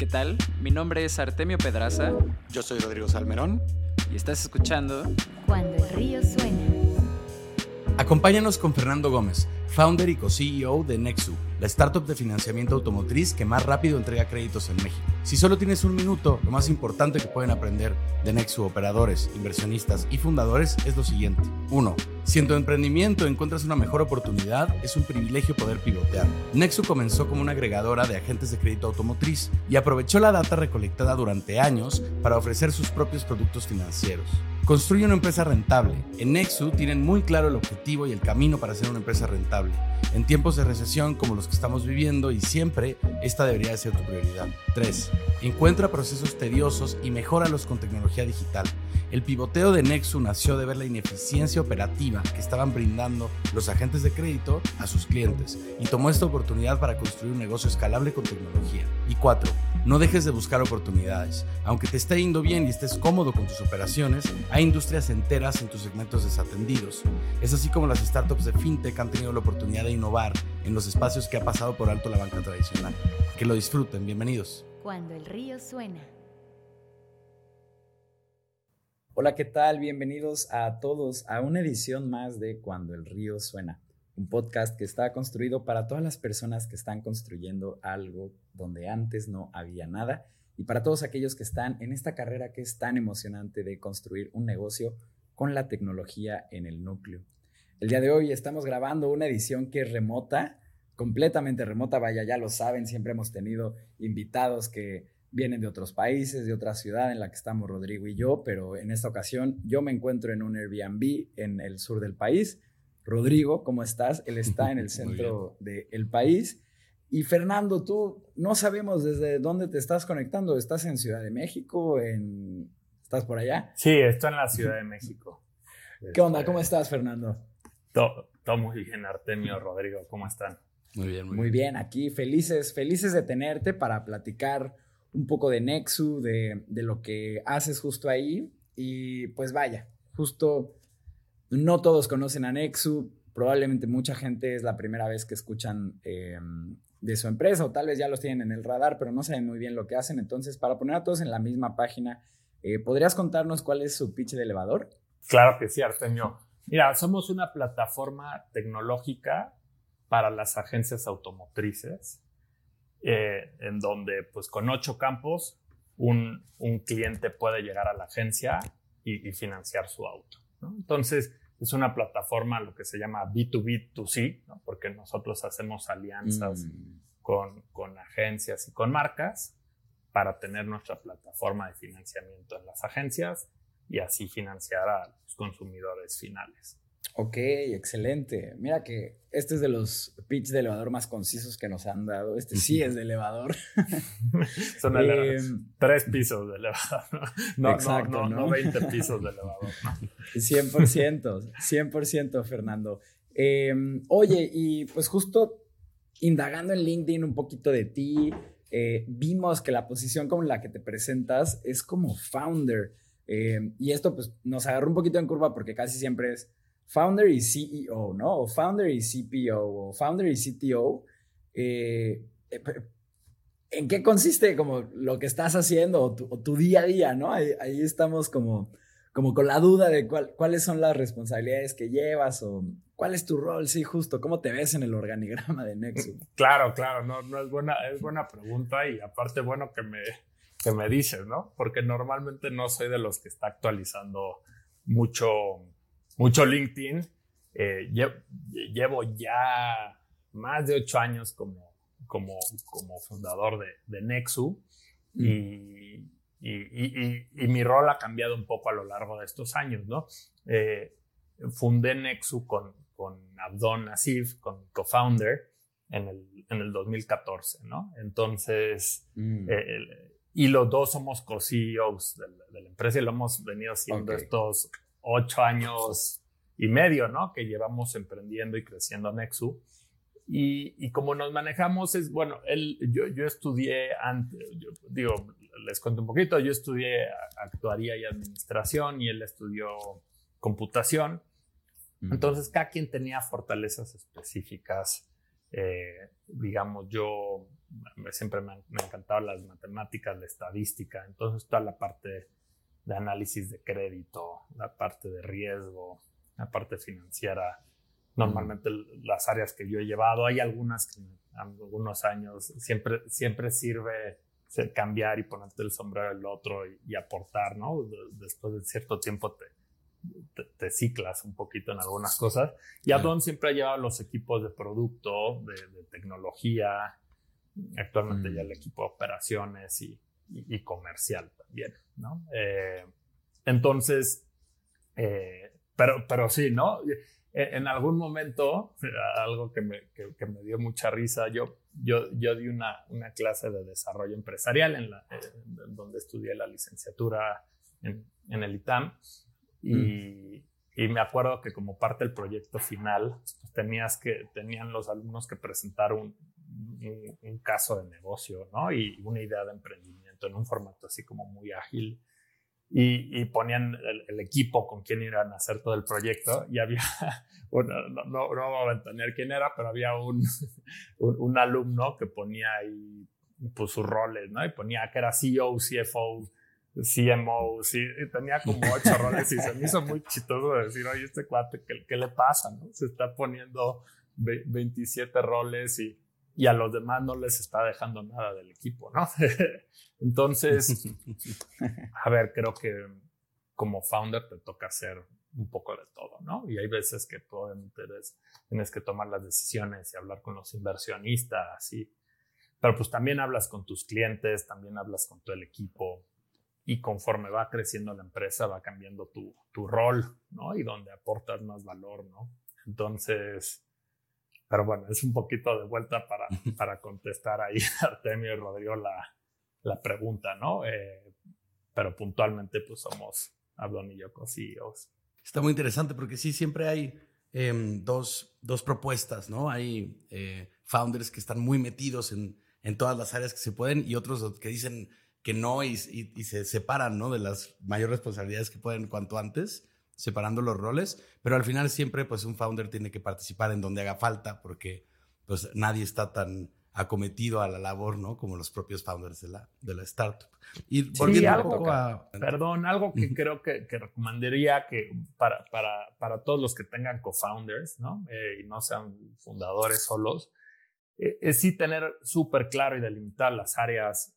¿Qué tal? Mi nombre es Artemio Pedraza. Yo soy Rodrigo Salmerón. Y estás escuchando Cuando el río suena. Acompáñanos con Fernando Gómez, founder y co-CEO de Nexu, la startup de financiamiento automotriz que más rápido entrega créditos en México. Si solo tienes un minuto, lo más importante que pueden aprender de Nexu operadores, inversionistas y fundadores es lo siguiente. 1. Si en tu emprendimiento encuentras una mejor oportunidad, es un privilegio poder pivotear. Nexu comenzó como una agregadora de agentes de crédito automotriz y aprovechó la data recolectada durante años para ofrecer sus propios productos financieros. Construye una empresa rentable. En Nexu tienen muy claro el objetivo y el camino para ser una empresa rentable. En tiempos de recesión como los que estamos viviendo y siempre, esta debería ser tu prioridad. 3. Encuentra procesos tediosos y mejóralos con tecnología digital. El pivoteo de Nexu nació de ver la ineficiencia operativa que estaban brindando los agentes de crédito a sus clientes y tomó esta oportunidad para construir un negocio escalable con tecnología. Y 4. No dejes de buscar oportunidades. Aunque te esté yendo bien y estés cómodo con tus operaciones, hay industrias enteras en tus segmentos desatendidos. Es así como las startups de fintech han tenido la oportunidad de innovar en los espacios que ha pasado por alto la banca tradicional. Que lo disfruten, bienvenidos. Cuando el río suena. Hola, ¿qué tal? Bienvenidos a todos a una edición más de Cuando el río suena, un podcast que está construido para todas las personas que están construyendo algo donde antes no había nada y para todos aquellos que están en esta carrera que es tan emocionante de construir un negocio con la tecnología en el núcleo. El día de hoy estamos grabando una edición que es remota, completamente remota, vaya, ya lo saben, siempre hemos tenido invitados que vienen de otros países, de otra ciudad en la que estamos Rodrigo y yo, pero en esta ocasión yo me encuentro en un Airbnb en el sur del país. Rodrigo, ¿cómo estás? Él está en el centro del país. Y Fernando, tú no sabemos desde dónde te estás conectando. ¿Estás en Ciudad de México? En... ¿Estás por allá? Sí, estoy en la Ciudad de México. ¿Qué onda? ¿Cómo estás, Fernando? Todo, todo muy bien, Artemio, Rodrigo, ¿cómo están? Muy bien, muy, Muy bien, aquí felices, felices de tenerte para platicar un poco de Nexu, de, de lo que haces justo ahí. Y pues vaya, justo no todos conocen a Nexu, probablemente mucha gente es la primera vez que escuchan eh, de su empresa o tal vez ya los tienen en el radar, pero no saben muy bien lo que hacen. Entonces, para poner a todos en la misma página, eh, ¿podrías contarnos cuál es su pitch de elevador? Claro que sí, Artemio. Mira, somos una plataforma tecnológica para las agencias automotrices, eh, en donde pues con ocho campos un, un, cliente puede llegar a la agencia y, y financiar su auto. ¿no? Entonces, es una plataforma, lo que se llama B2B2C, ¿no? porque nosotros hacemos alianzas mm. con, con agencias y con marcas para tener nuestra plataforma de financiamiento en las agencias y así financiar a los consumidores finales. Ok, excelente. Mira que este es de los pitch de elevador más concisos que nos han dado. Este sí es de elevador. Son eh, tres pisos de elevador. No, Exacto, no, no, no 20 pisos de elevador. 100%, 100% Fernando. Eh, oye, y pues justo indagando en LinkedIn un poquito de ti, eh, vimos que la posición como la que te presentas es como founder. Eh, y esto pues nos agarró un poquito en curva porque casi siempre es founder y CEO, ¿no? O founder y CPO, o founder y CTO. Eh, ¿En qué consiste como lo que estás haciendo o tu, día a día, ¿no? Ahí, estamos como, como con la duda de cuál, cuáles son las responsabilidades que llevas o cuál es tu rol, sí, justo, cómo te ves en el organigrama de Nexus. Claro, claro, no, no es, buena, es buena pregunta y aparte bueno que me, que me dices, ¿no? Porque normalmente no soy de los que está actualizando mucho mucho LinkedIn. Eh, llevo, ya más de ocho años como, como, como fundador de, de Nexu mm. y, y, y, y, mi rol ha cambiado un poco a lo largo de estos años, ¿no? Eh, fundé Nexu con, con Abdon Asif, con co-founder, en el, en el 2014, ¿no? Entonces, mm. eh, y los dos somos co-CEOs de, de, la empresa y lo hemos venido haciendo okay. estos ocho años y medio, ¿no? Que llevamos emprendiendo y creciendo Nexu. Y, y como nos manejamos es, bueno, él, yo, yo estudié, antes, yo, digo, les cuento un poquito, yo estudié actuaría y administración y él estudió computación. Entonces, cada quien tenía fortalezas específicas Eh, digamos, yo siempre me han, me encantado las matemáticas, la estadística, entonces toda la parte de análisis de crédito, la parte de riesgo, la parte financiera, normalmente las áreas que yo he llevado, hay algunas que en algunos años siempre, siempre sirve cambiar y ponerte el sombrero del otro y, aportar, ¿no? Después de cierto tiempo te, te, ciclas un poquito en algunas cosas. Y Adon siempre ha llevado los equipos de producto, de, tecnología, actualmente ya el mm. equipo de operaciones y, y, comercial también, ¿no? Eh, entonces, eh, pero, pero sí, ¿no? E, en algún momento, algo que me, que, me dio mucha risa, yo, yo, yo di una, una clase de desarrollo empresarial en la, donde estudié la licenciatura en, en el ITAM y, mm. y, me acuerdo que como parte del proyecto final, pues tenías que, tenían los alumnos que presentar un, un, un caso de negocio ¿no? y una idea de emprendimiento en un formato así como muy ágil y, ponían el, equipo con quien iban a hacer todo el proyecto y había, no, no, no, voy a tener quién era, pero había un, un, alumno que ponía ahí pues, sus roles, ¿no? Y ponía que era CEO, CFO, CMO, sí, y tenía como ocho roles y se me hizo muy chistoso decir, oye, este cuate, ¿qué, qué le pasa? ¿no? Se está poniendo 27 roles y, y a los demás no les está dejando nada del equipo, ¿no? Entonces, a ver, creo que como founder te toca hacer un poco de todo, ¿no? Y hay veces que obviamente tienes que tomar las decisiones y hablar con los inversionistas, y, pero pues también hablas con tus clientes, también hablas con todo el equipo y conforme va creciendo la empresa va cambiando tu, tu rol, ¿no? Y donde aportas más valor, ¿no? Entonces, pero bueno, es un poquito de vuelta para, para contestar ahí Artemio y Rodrigo la, la pregunta, ¿no? Eh, pero puntualmente pues somos Abdon y yo CEOs. Está muy interesante porque sí, siempre hay em, dos, dos, propuestas, ¿no? Hay eh, founders que están muy metidos en, en, todas las áreas que se pueden y otros que dicen que no y, y, se separan, ¿no? De las mayores responsabilidades que pueden cuanto antes separando los roles, pero al final siempre pues un founder tiene que participar en donde haga falta porque pues nadie está tan acometido a la labor, ¿no? Como los propios founders de la, de la startup. Y volviendo algo, a... Perdón, algo que creo que, que, recomendaría que para, para, para todos los que tengan co-founders, ¿no? Eh, y no sean fundadores solos, eh, es sí tener súper claro y delimitar las áreas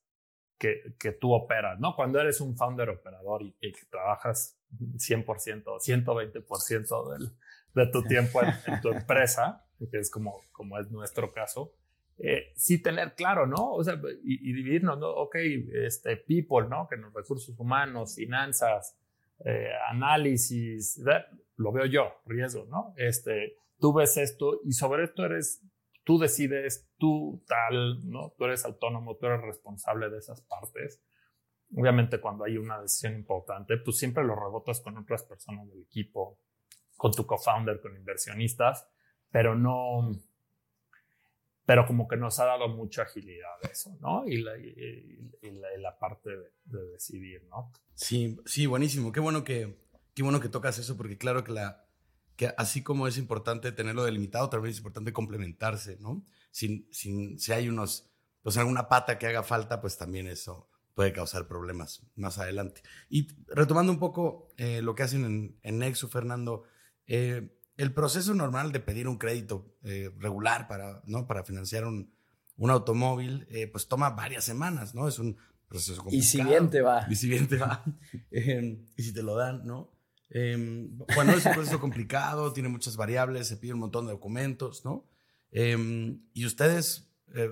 que, tú operas, ¿no? Cuando eres un founder operador y, que trabajas 100%, 120% del, de tu tiempo en, tu empresa, que es como, como es nuestro caso, eh, sí tener claro, ¿no? O sea, y, dividirnos, ¿no? Ok, este, people, ¿no? Que los recursos humanos, finanzas, eh, análisis, lo veo yo, riesgo, ¿no? Este, tú ves esto y sobre esto eres, tú decides, tú tal, ¿no? Tú eres autónomo, tú eres responsable de esas partes. Obviamente cuando hay una decisión importante, pues siempre lo rebotas con otras personas del equipo, con tu co-founder, con inversionistas, pero no, pero como que nos ha dado mucha agilidad eso, ¿no? Y la, y, la, parte de, decidir, ¿no? Sí, sí, buenísimo. Qué bueno que, qué bueno que tocas eso, porque claro que, la, que así como es importante tenerlo delimitado, también es importante complementarse, ¿no? Sin, sin, si hay unos, pues alguna pata que haga falta, pues también eso puede causar problemas más adelante. Y retomando un poco eh, lo que hacen en, en Nexo, Fernando, eh, el proceso normal de pedir un crédito eh, regular para, ¿no? para financiar un, un automóvil, pues toma varias semanas, ¿no? Es un proceso complicado. Y si bien te va. Y si bien te va. Em, y si te lo dan, ¿no? Em, bueno, es un proceso complicado, tiene muchas variables, se pide un montón de documentos, ¿no? Em, y ustedes,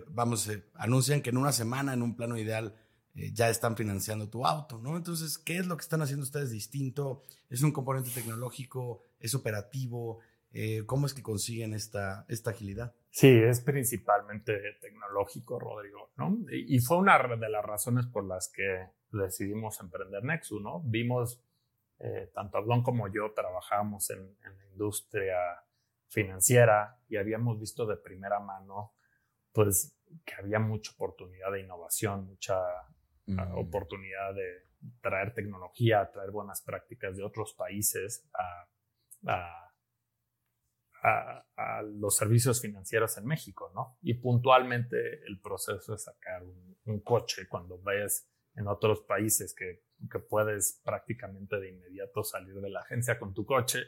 vamos, anuncian que en una semana, en un plano ideal, eh, ya están financiando tu auto, ¿no? Entonces, ¿qué es lo que están haciendo ustedes distinto? ¿Es un componente tecnológico? ¿Es operativo? Eh, ¿Cómo es que consiguen esta, esta agilidad? Sí, es principalmente tecnológico, Rodrigo, ¿no? Y, fue una de las razones por las que decidimos emprender Nexu, ¿no? Vimos, eh, tanto Abdón como yo trabajamos en, en la industria financiera y habíamos visto de primera mano, pues, que había mucha oportunidad de innovación, mucha oportunidad de traer tecnología, traer buenas prácticas de otros países a, a, a, los servicios financieros en México, ¿no? Y puntualmente el proceso es sacar un, un coche cuando vayas en otros países que, que, puedes prácticamente de inmediato salir de la agencia con tu coche.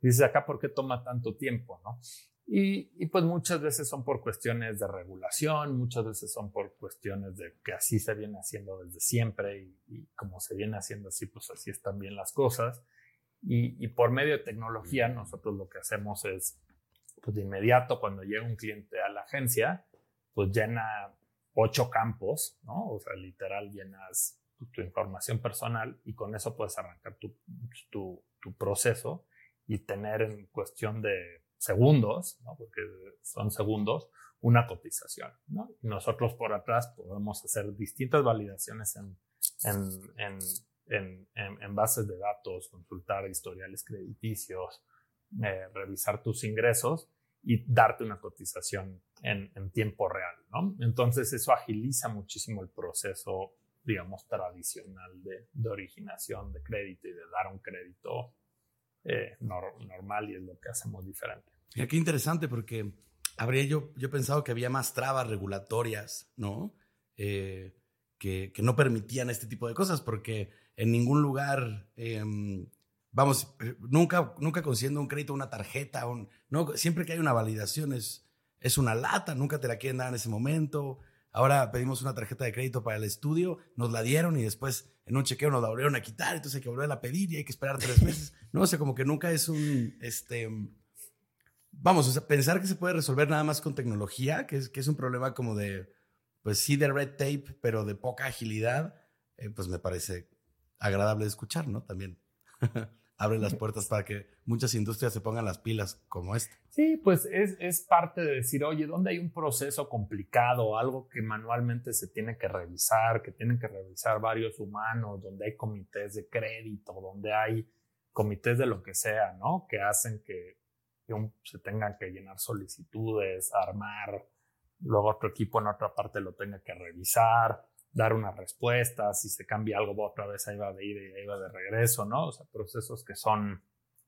Dices, acá, ¿por qué toma tanto tiempo, no? Y, y, pues muchas veces son por cuestiones de regulación, muchas veces son por cuestiones de que así se viene haciendo desde siempre y, y como se viene haciendo así, pues así están bien las cosas. Y, y, por medio de tecnología, nosotros lo que hacemos es, pues de inmediato, cuando llega un cliente a la agencia, pues llena ocho campos, ¿no? O sea, literal llenas tu, información personal y con eso puedes arrancar tu, tu, tu, proceso y tener en cuestión de segundos, ¿no? Porque son segundos, una cotización, ¿no? Nosotros por atrás podemos hacer distintas validaciones en, en, en en, bases de datos, consultar historiales crediticios, eh, revisar tus ingresos y darte una cotización en, tiempo real, ¿no? Entonces eso agiliza muchísimo el proceso, digamos, tradicional de, de originación de crédito y de dar un crédito eh, nor, normal y es lo que hacemos diferente. Mira, qué interesante porque habría yo, yo pensado que había más trabas regulatorias, ¿no? Eh, que, que, no permitían este tipo de cosas porque en ningún lugar, eh, vamos, nunca, nunca consiguiendo un crédito, una tarjeta, no, siempre que hay una validación es, es una lata, nunca te la quieren dar en ese momento. Ahora pedimos una tarjeta de crédito para el estudio, nos la dieron y después en un chequeo nos la volvieron a quitar, entonces hay que volver a pedir y hay que esperar tres meses. No, o sea, como que nunca es un, este, vamos, o sea, pensar que se puede resolver nada más con tecnología, que es, que es un problema como de, pues sí, de red tape, pero de poca agilidad, eh, pues me parece agradable de escuchar, ¿no? También abre las puertas para que muchas industrias se pongan las pilas como esta. Sí, pues es, es parte de decir, oye, ¿dónde hay un proceso complicado, algo que manualmente se tiene que revisar, que tienen que revisar varios humanos, donde hay comités de crédito, donde hay comités de lo que sea, ¿no? Que hacen que, que un, se tengan que llenar solicitudes, armar, luego otro equipo en otra parte lo tenga que revisar, dar una respuesta, si se cambia algo otra vez ahí va de ida y ahí va de regreso, ¿no? O sea, procesos que son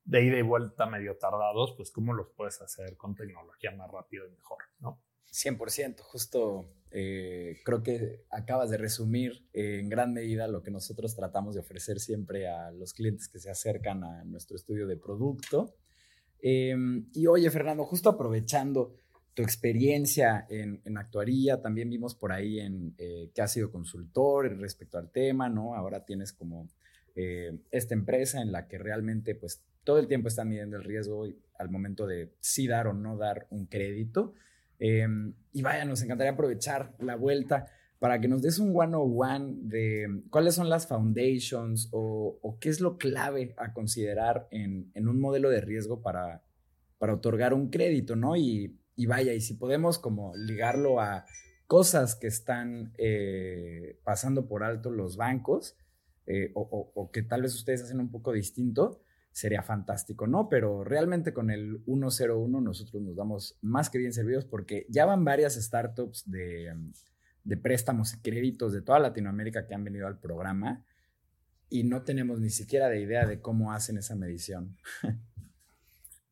de ida y vuelta medio tardados, pues cómo los puedes hacer con tecnología más rápido y mejor, ¿no? 100%, justo eh, creo que acabas de resumir en gran medida lo que nosotros tratamos de ofrecer siempre a los clientes que se acercan a nuestro estudio de producto. Eh, y oye, Fernando, justo aprovechando tu experiencia en, en, actuaría, también vimos por ahí en eh, que has sido consultor respecto al tema, ¿no? Ahora tienes como eh, esta empresa en la que realmente pues todo el tiempo están midiendo el riesgo al momento de sí dar o no dar un crédito. Eh, y vaya, nos encantaría aprovechar la vuelta para que nos des un one-on-one de cuáles son las foundations o, o, qué es lo clave a considerar en, en un modelo de riesgo para, para otorgar un crédito, ¿no? Y y vaya, y si podemos como ligarlo a cosas que están eh, pasando por alto los bancos eh, o, o, o, que tal vez ustedes hacen un poco distinto, sería fantástico, ¿no? Pero realmente con el 101 nosotros nos damos más que bien servidos porque ya van varias startups de, de préstamos y créditos de toda Latinoamérica que han venido al programa y no tenemos ni siquiera de idea de cómo hacen esa medición.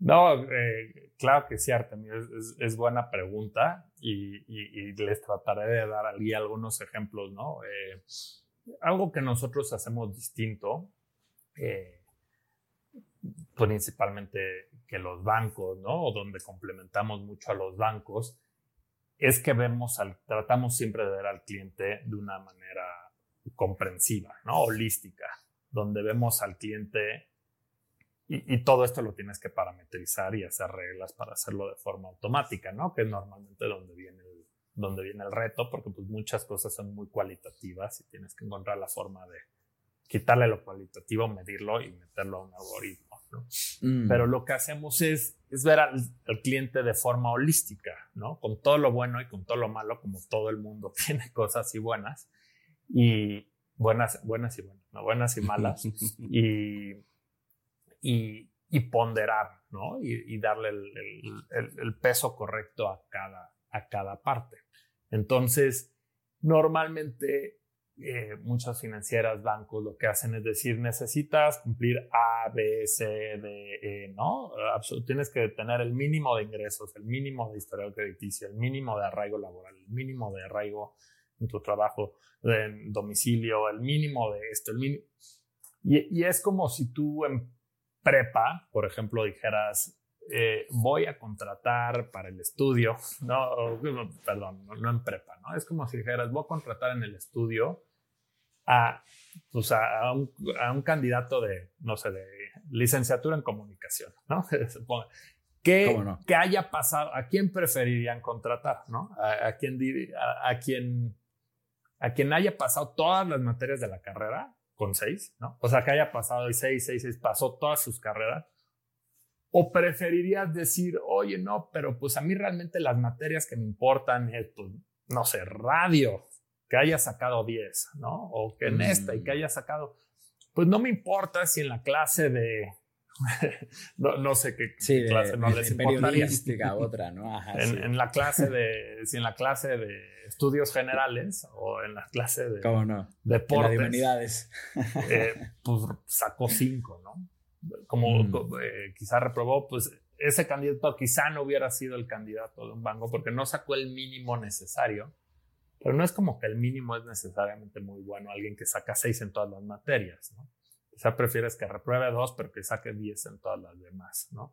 No, eh, claro que sí, Artemio, es, es, es buena pregunta y, les trataré de dar aquí algunos ejemplos, ¿no? Eh, algo que nosotros hacemos distinto, eh, principalmente que los bancos, ¿no? O donde complementamos mucho a los bancos, es que vemos al, tratamos siempre de ver al cliente de una manera comprensiva, ¿no? Holística, donde vemos al cliente y, y, todo esto lo tienes que parametrizar y hacer reglas para hacerlo de forma automática, ¿no? Que es normalmente donde viene el, donde viene el reto, porque pues muchas cosas son muy cualitativas y tienes que encontrar la forma de quitarle lo cualitativo, medirlo y meterlo a un algoritmo, ¿no? Mm. Pero lo que hacemos es, es ver al, al, cliente de forma holística, ¿no? Con todo lo bueno y con todo lo malo, como todo el mundo tiene cosas y buenas, y buenas, buenas y buenas, ¿no? Buenas y malas, y y, ponderar, ¿no? Y, darle el, peso correcto a cada, a cada parte. Entonces, normalmente eh, muchas financieras, bancos, lo que hacen es decir, necesitas cumplir A, B, C, D, E, ¿no? tienes que tener el mínimo de ingresos, el mínimo de historial crediticio, el mínimo de arraigo laboral, el mínimo de arraigo en tu trabajo, en domicilio, el mínimo de esto, el mínimo. Y, es como si tú en prepa, por ejemplo, dijeras, eh, voy a contratar para el estudio, no, perdón, no, en prepa, ¿no? Es como si dijeras, voy a contratar en el estudio a, pues a, un, a un, candidato de, no sé, de licenciatura en comunicación, ¿no? ¿Qué, no? que haya pasado, ¿a quién preferirían contratar, no? A, a quien, a, a, quien, a quien haya pasado todas las materias de la carrera con seis, ¿no? O sea, que haya pasado y seis, seis, seis, pasó todas sus carreras ¿O preferirías decir, oye, no, pero pues a mí realmente las materias que me importan es, pues, no sé, radio, que haya sacado 10, ¿no? O que en esta y que mm. haya sacado, pues no me importa si en la clase de, no, sé qué clase no les periodística, otra, ¿no? en, la clase de, si en la clase de estudios generales o en la clase de ¿Cómo no? deportes, de humanidades, eh, pues sacó 5, ¿no? como mm. eh, quizá reprobó, pues ese candidato quizá no hubiera sido el candidato de un banco porque no sacó el mínimo necesario. Pero no es como que el mínimo es necesariamente muy bueno, alguien que saca seis en todas las materias, ¿no? Quizá prefieres que repruebe dos, pero que saque diez en todas las demás, ¿no?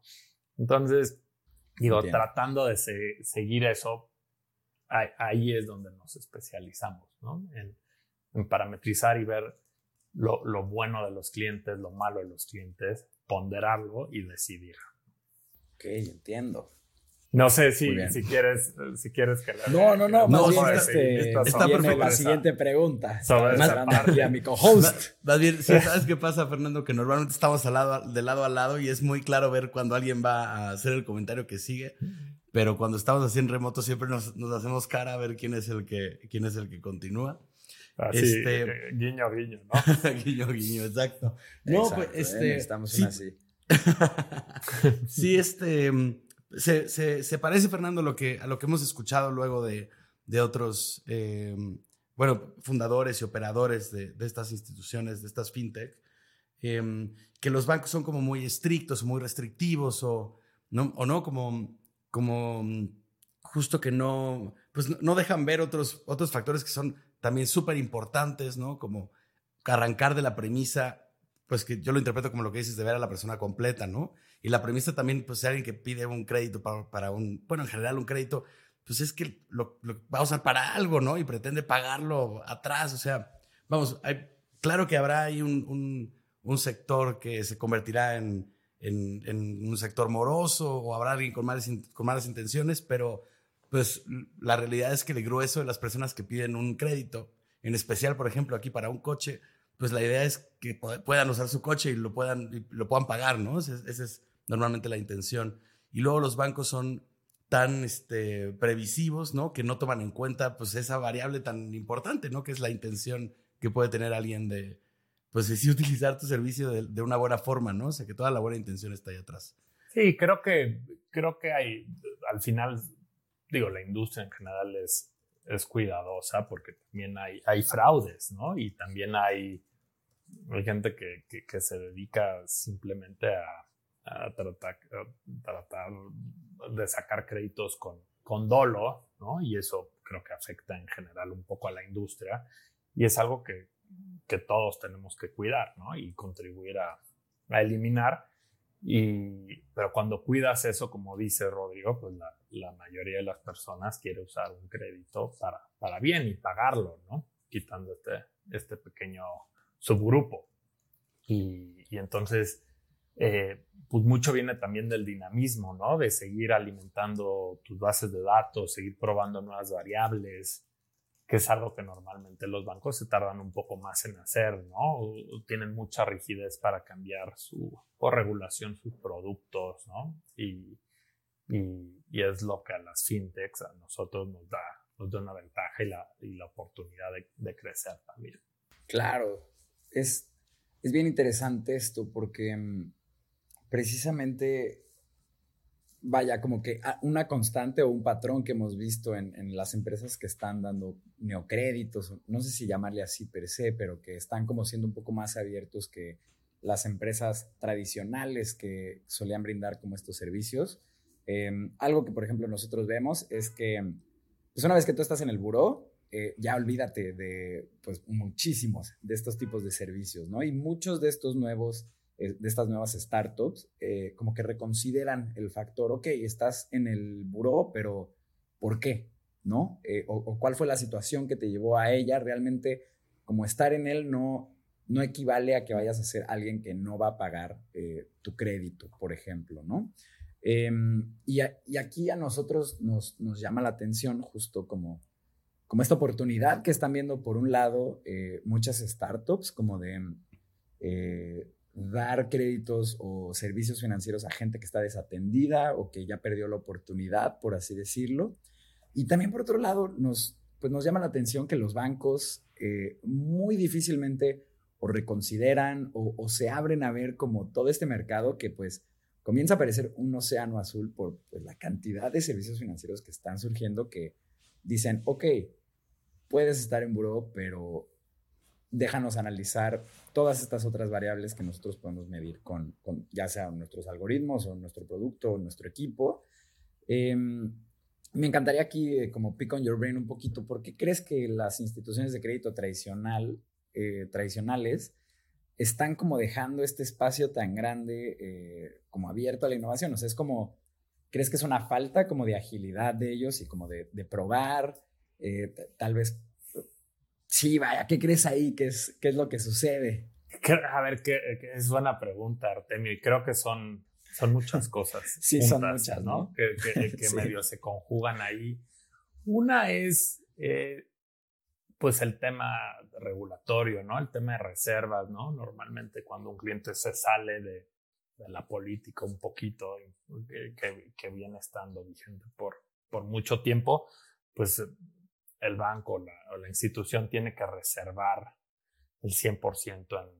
Entonces, digo, tratando de seguir eso, ahí, es donde nos especializamos, ¿no? En, en parametrizar y ver lo, bueno de los clientes, lo malo de los clientes, ponderarlo y decidir. Ok, entiendo. No sé si, si quieres, si quieres que No, no, no, más bien este, está viene la siguiente pregunta. Sobre aquí a mi co-host. Más bien, ¿sabes qué pasa, Fernando? Que normalmente estamos al lado, de lado a lado y es muy claro ver cuando alguien va a hacer el comentario que sigue. Pero cuando estamos así en remoto siempre nos, nos hacemos cara a ver quién es el que, quién es el que continúa. Así, este, eh, guiño, guiño, ¿no? guiño, guiño, exacto. No, pues este. Estamos sí, así. sí, este. Se, se, parece, Fernando, a lo que, hemos escuchado luego de, de otros, eh, bueno, fundadores y operadores de, de, estas instituciones, de estas fintech, eh, que los bancos son como muy estrictos, muy restrictivos o no, o no como, como justo que no, pues no dejan ver otros, otros factores que son también súper importantes, ¿no? Como arrancar de la premisa, pues que yo lo interpreto como lo que dices, de ver a la persona completa, ¿no? Y la premisa también, pues si alguien que pide un crédito para, un, bueno, en general un crédito, pues es que lo, va a usar para algo, ¿no? Y pretende pagarlo atrás, o sea, vamos, hay, claro que habrá ahí un, un, sector que se convertirá en, en, un sector moroso o habrá alguien con malas, con malas intenciones, pero pues la realidad es que el grueso de las personas que piden un crédito, en especial, por ejemplo, aquí para un coche, pues la idea es que puedan usar su coche y lo puedan, lo puedan pagar, ¿no? Esa es normalmente la intención. Y luego los bancos son tan este, previsivos, ¿no? Que no toman en cuenta, pues, esa variable tan importante, ¿no? Que es la intención que puede tener alguien de, pues, sí utilizar tu servicio de, una buena forma, ¿no? O sea, que toda la buena intención está ahí atrás. Sí, creo que, creo que hay, al final digo, la industria en general es, es cuidadosa porque también hay, hay fraudes, ¿no? Y también hay, gente que, que, se dedica simplemente a, a, tratar, tratar, de sacar créditos con, con dolo, ¿no? Y eso creo que afecta en general un poco a la industria y es algo que, que todos tenemos que cuidar, ¿no? Y contribuir a, a eliminar. Y, pero cuando cuidas eso, como dice Rodrigo, pues la, la mayoría de las personas quiere usar un crédito para, para bien y pagarlo, ¿no? Quitando este, este pequeño subgrupo. Y, y entonces, eh, pues mucho viene también del dinamismo, ¿no? De seguir alimentando tus bases de datos, seguir probando nuevas variables, que es algo que normalmente los bancos se tardan un poco más en hacer, ¿no? tienen mucha rigidez para cambiar su, regulación sus productos, ¿no? Y, y, y, es lo que a las fintechs, a nosotros nos da, nos da una ventaja y la, y la oportunidad de, de, crecer también. Claro, es, es bien interesante esto porque mm, precisamente vaya, como que una constante o un patrón que hemos visto en, las empresas que están dando neocréditos, no sé si llamarle así per se, pero que están como siendo un poco más abiertos que las empresas tradicionales que solían brindar como estos servicios. Em, algo que, por ejemplo, nosotros vemos es que, pues una vez que tú estás en el buró, eh, ya olvídate de, pues, muchísimos de estos tipos de servicios, ¿no? Y muchos de estos nuevos de estas nuevas startups, eh, como que reconsideran el factor, ok, estás en el buró, pero ¿por qué? ¿No? Eh, o, cuál fue la situación que te llevó a ella. Realmente, como estar en él no, no equivale a que vayas a ser alguien que no va a pagar tu crédito, por ejemplo, ¿no? Em, y, aquí a nosotros nos, nos, llama la atención justo como, como esta oportunidad que están viendo, por un lado, muchas startups como de dar créditos o servicios financieros a gente que está desatendida o que ya perdió la oportunidad, por así decirlo. Y también por otro lado, nos, pues nos llama la atención que los bancos eh, muy difícilmente o reconsideran o, se abren a ver como todo este mercado que pues comienza a parecer un océano azul por pues, la cantidad de servicios financieros que están surgiendo que dicen, ok, puedes estar en buró, pero déjanos analizar todas estas otras variables que nosotros podemos medir con, ya sea nuestros algoritmos o nuestro producto o nuestro equipo. Em, me encantaría aquí eh, como pick on your brain un poquito, ¿por qué crees que las instituciones de crédito tradicional, eh, tradicionales están como dejando este espacio tan grande eh, como abierto a la innovación? O sea, es como, ¿crees que es una falta como de agilidad de ellos y como de, de probar? tal vez Sí, vaya, ¿qué crees ahí? ¿Qué es, qué es lo que sucede? A ver, es buena pregunta, Artemio, y creo que son, son muchas cosas. sí, son muchas, ¿no? Que, que, medio se conjugan ahí. Una es, eh, pues, el tema regulatorio, ¿no? El tema de reservas, ¿no? Normalmente cuando un cliente se sale de, de la política un poquito, que, que, viene estando vigente por, por mucho tiempo, pues el banco o la, institución tiene que reservar el 100%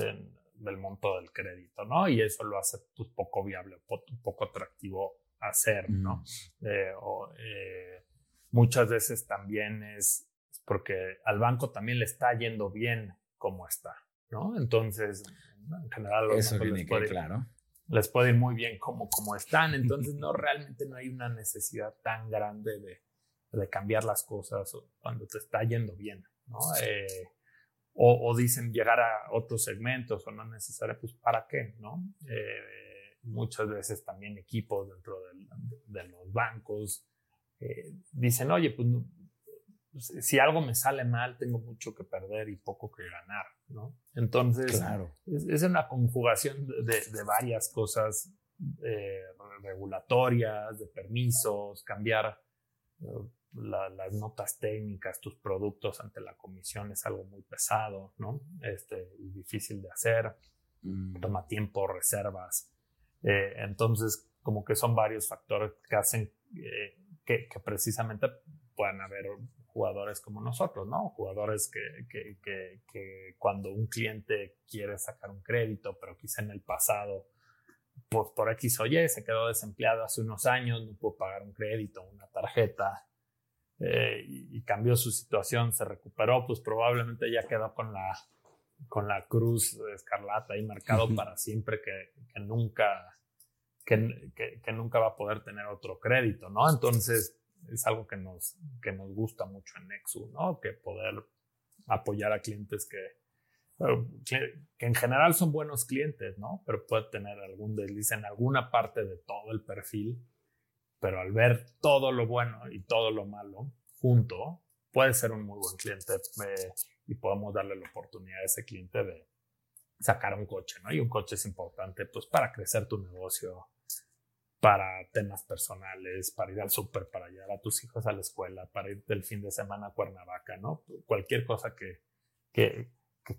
en, del monto del crédito, ¿no? Y eso lo hace pues, poco viable, poco atractivo hacer, ¿no? Eh, o, eh, muchas veces también es, porque al banco también le está yendo bien como está, ¿no? Entonces, en general, eso les, puede, claro. les puede ir muy bien como, como están, entonces no realmente no hay una necesidad tan grande de, de cambiar las cosas cuando te está yendo bien, ¿no? Eh, o, dicen llegar a otros segmentos o no necesariamente, pues ¿para qué, no? Eh, muchas veces también equipos dentro de los bancos eh, dicen, oye, pues, pues si algo me sale mal, tengo mucho que perder y poco que ganar, ¿no? Entonces, es, una conjugación de, de varias cosas regulatorias, de permisos, cambiar las notas técnicas, tus productos ante la comisión es algo muy pesado, ¿no? Este, difícil de hacer, mm. toma tiempo, reservas. Eh, entonces, como que son varios factores que hacen eh, que, precisamente puedan haber jugadores como nosotros, ¿no? Jugadores que, que, que, que, cuando un cliente quiere sacar un crédito, pero quizá en el pasado, pues por X o Y, se quedó desempleado hace unos años, no pudo pagar un crédito, una tarjeta, eh, y, cambió su situación, se recuperó, pues probablemente ya quedó con la, con la cruz escarlata ahí marcado para siempre que, que nunca, que, que, nunca va a poder tener otro crédito, ¿no? Entonces es algo que nos, que nos gusta mucho en Nexu, ¿no? Que poder apoyar a clientes que, que, que, en general son buenos clientes, ¿no? Pero puede tener algún desliz en alguna parte de todo el perfil pero al ver todo lo bueno y todo lo malo junto, puede ser un muy buen cliente eh, y podemos darle la oportunidad a ese cliente de sacar un coche, ¿no? Y un coche es importante, pues, para crecer tu negocio, para temas personales, para ir al súper, para llevar a tus hijos a la escuela, para ir del fin de semana a Cuernavaca, ¿no? Cualquier cosa que, que,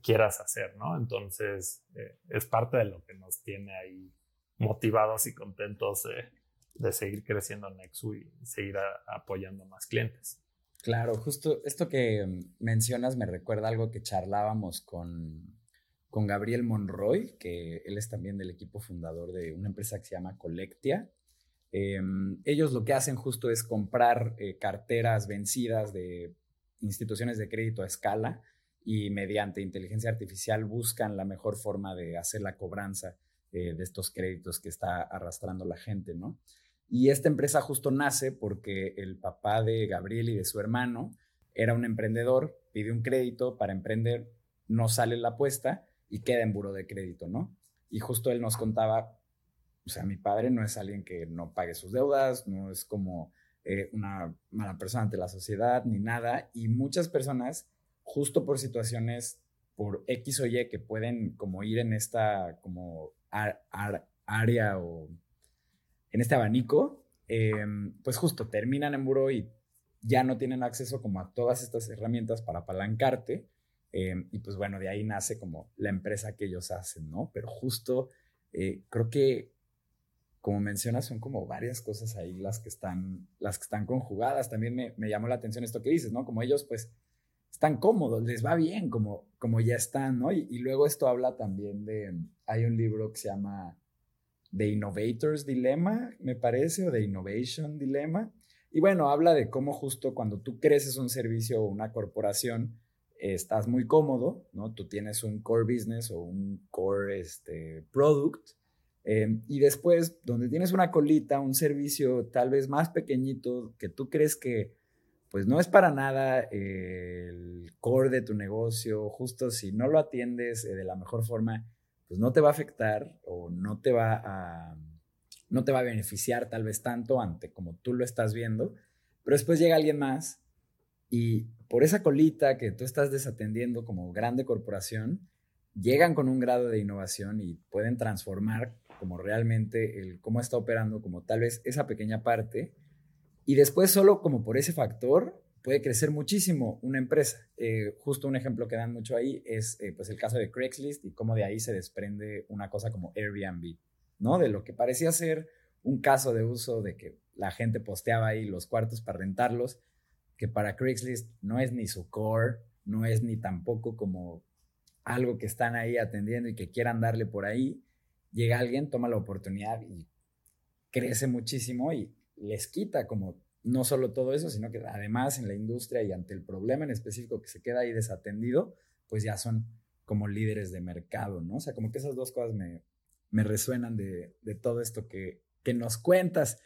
quieras hacer, ¿no? Entonces, eh, es parte de lo que nos tiene ahí motivados y contentos eh, de seguir creciendo Nexu y seguir apoyando más clientes. Claro, justo esto que mencionas me recuerda algo que charlábamos con, con Gabriel Monroy, que él es también del equipo fundador de una empresa que se llama Colectia. Em, ellos lo que hacen justo es comprar eh, carteras vencidas de instituciones de crédito a escala y mediante inteligencia artificial buscan la mejor forma de hacer la cobranza eh, de estos créditos que está arrastrando la gente, ¿no? Y esta empresa justo nace porque el papá de Gabriel y de su hermano era un emprendedor, pide un crédito para emprender, no sale la apuesta y queda en buro de crédito, ¿no? Y justo él nos contaba, o sea, mi padre no es alguien que no pague sus deudas, no es como eh, una mala persona ante la sociedad ni nada, y muchas personas, justo por situaciones, por X o Y, que pueden como ir en esta como área o en este abanico, em, pues justo terminan en buro y ya no tienen acceso como a todas estas herramientas para apalancarte. Em, y pues bueno, de ahí nace como la empresa que ellos hacen, ¿no? Pero justo eh, creo que, como mencionas, son como varias cosas ahí las que están, las que están conjugadas. También me, me llamó la atención esto que dices, ¿no? Como ellos pues están cómodos, les va bien, como, como ya están, ¿no? Y, y luego esto habla también de, hay un libro que se llama The Innovator's Dilemma, me parece, o The Innovation Dilemma, y bueno, habla de cómo justo cuando tú creces un servicio o una corporación, estás muy cómodo, ¿no? Tú tienes un core business o un core este, product. Em, y después, donde tienes una colita, un servicio tal vez más pequeñito que tú crees que pues no es para nada el core de tu negocio, justo si no lo atiendes eh, de la mejor forma, pues no te va a afectar o no te va a no te va a beneficiar tal vez tanto ante como tú lo estás viendo, pero después llega alguien más y por esa colita que tú estás desatendiendo como grande corporación, llegan con un grado de innovación y pueden transformar como realmente el cómo está operando como tal vez esa pequeña parte y después solo como por ese factor puede crecer muchísimo una empresa. Eh, justo un ejemplo que dan mucho ahí es eh, pues el caso de Craigslist y cómo de ahí se desprende una cosa como Airbnb. ¿no? De lo que parecía ser un caso de uso de que la gente posteaba ahí los cuartos para rentarlos, que para Craigslist no es ni su core, no es ni tampoco como algo que están ahí atendiendo y que quieran darle por ahí. Llega alguien, toma la oportunidad y crece muchísimo y les quita como no solo todo eso, sino que además en la industria y ante el problema en específico que se queda ahí desatendido, pues ya son como líderes de mercado, ¿no? O sea, como que esas dos cosas me, me resuenan de, todo esto que, nos cuentas.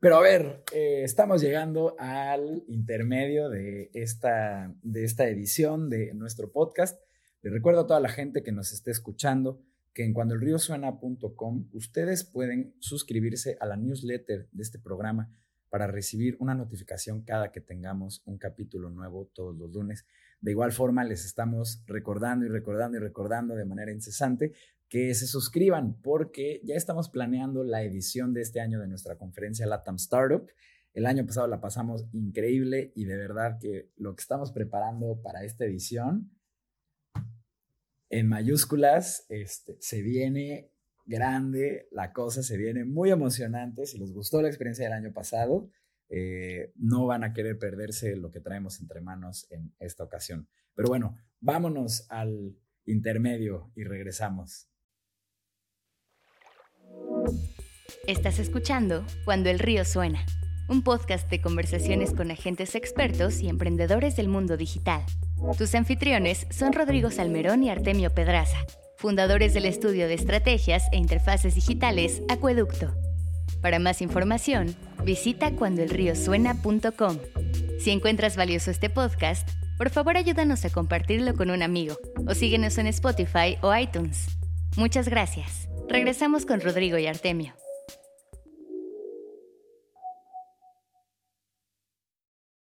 Pero a ver, eh, estamos llegando al intermedio de esta, de esta edición de nuestro podcast. Les recuerdo a toda la gente que nos esté escuchando que en cuandoelriosuena.com ustedes pueden suscribirse a la newsletter de este programa para recibir una notificación cada que tengamos un capítulo nuevo todos los lunes. De igual forma, les estamos recordando y recordando y recordando de manera incesante que se suscriban porque ya estamos planeando la edición de este año de nuestra conferencia Latam Startup. El año pasado la pasamos increíble y de verdad que lo que estamos preparando para esta edición en mayúsculas este, se viene grande, la cosa se viene muy emocionante. Si les gustó la experiencia del año pasado, eh, no van a querer perderse lo que traemos entre manos en esta ocasión. Pero bueno, vámonos al intermedio y regresamos. Estás escuchando Cuando el río suena, un podcast de conversaciones con agentes expertos y emprendedores del mundo digital. Tus anfitriones son Rodrigo Salmerón y Artemio Pedraza, fundadores del estudio de estrategias e interfaces digitales Acueducto. Para más información, visita cuandoelriosuena.com. Si encuentras valioso este podcast, por favor ayúdanos a compartirlo con un amigo o síguenos en Spotify o iTunes. Muchas gracias. Regresamos con Rodrigo y Artemio.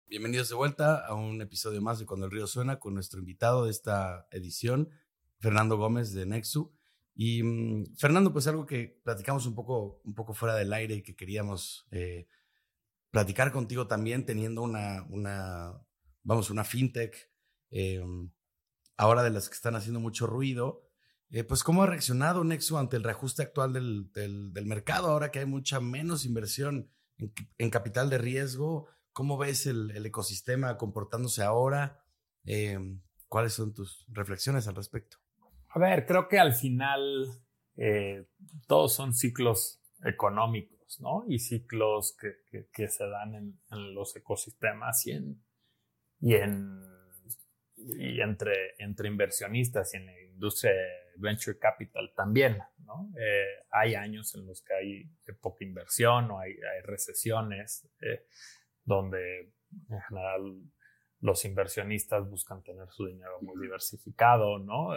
Bienvenidos de vuelta a un episodio más de Cuando el río suena con nuestro invitado de esta edición, Fernando Gómez de Nexu. Y mm, Fernando, pues algo que platicamos un poco, un poco fuera del aire y que queríamos eh, platicar contigo también, teniendo una, una vamos, una fintech, eh, ahora de las que están haciendo mucho ruido. Eh, pues, ¿cómo ha reaccionado Nexo ante el reajuste actual del, del, mercado, ahora que hay mucha menos inversión en, capital de riesgo? ¿Cómo ves el, el ecosistema comportándose ahora? ¿Cuáles son tus reflexiones al respecto? A ver, creo que al final eh, todos son ciclos económicos. ¿no? Y ciclos que, se dan en, los ecosistemas y en, y en y entre, entre inversionistas y en la industria venture capital también, ¿no? Eh, hay años en los que hay poca inversión o hay, recesiones eh, donde en general los inversionistas buscan tener su dinero muy diversificado, ¿no?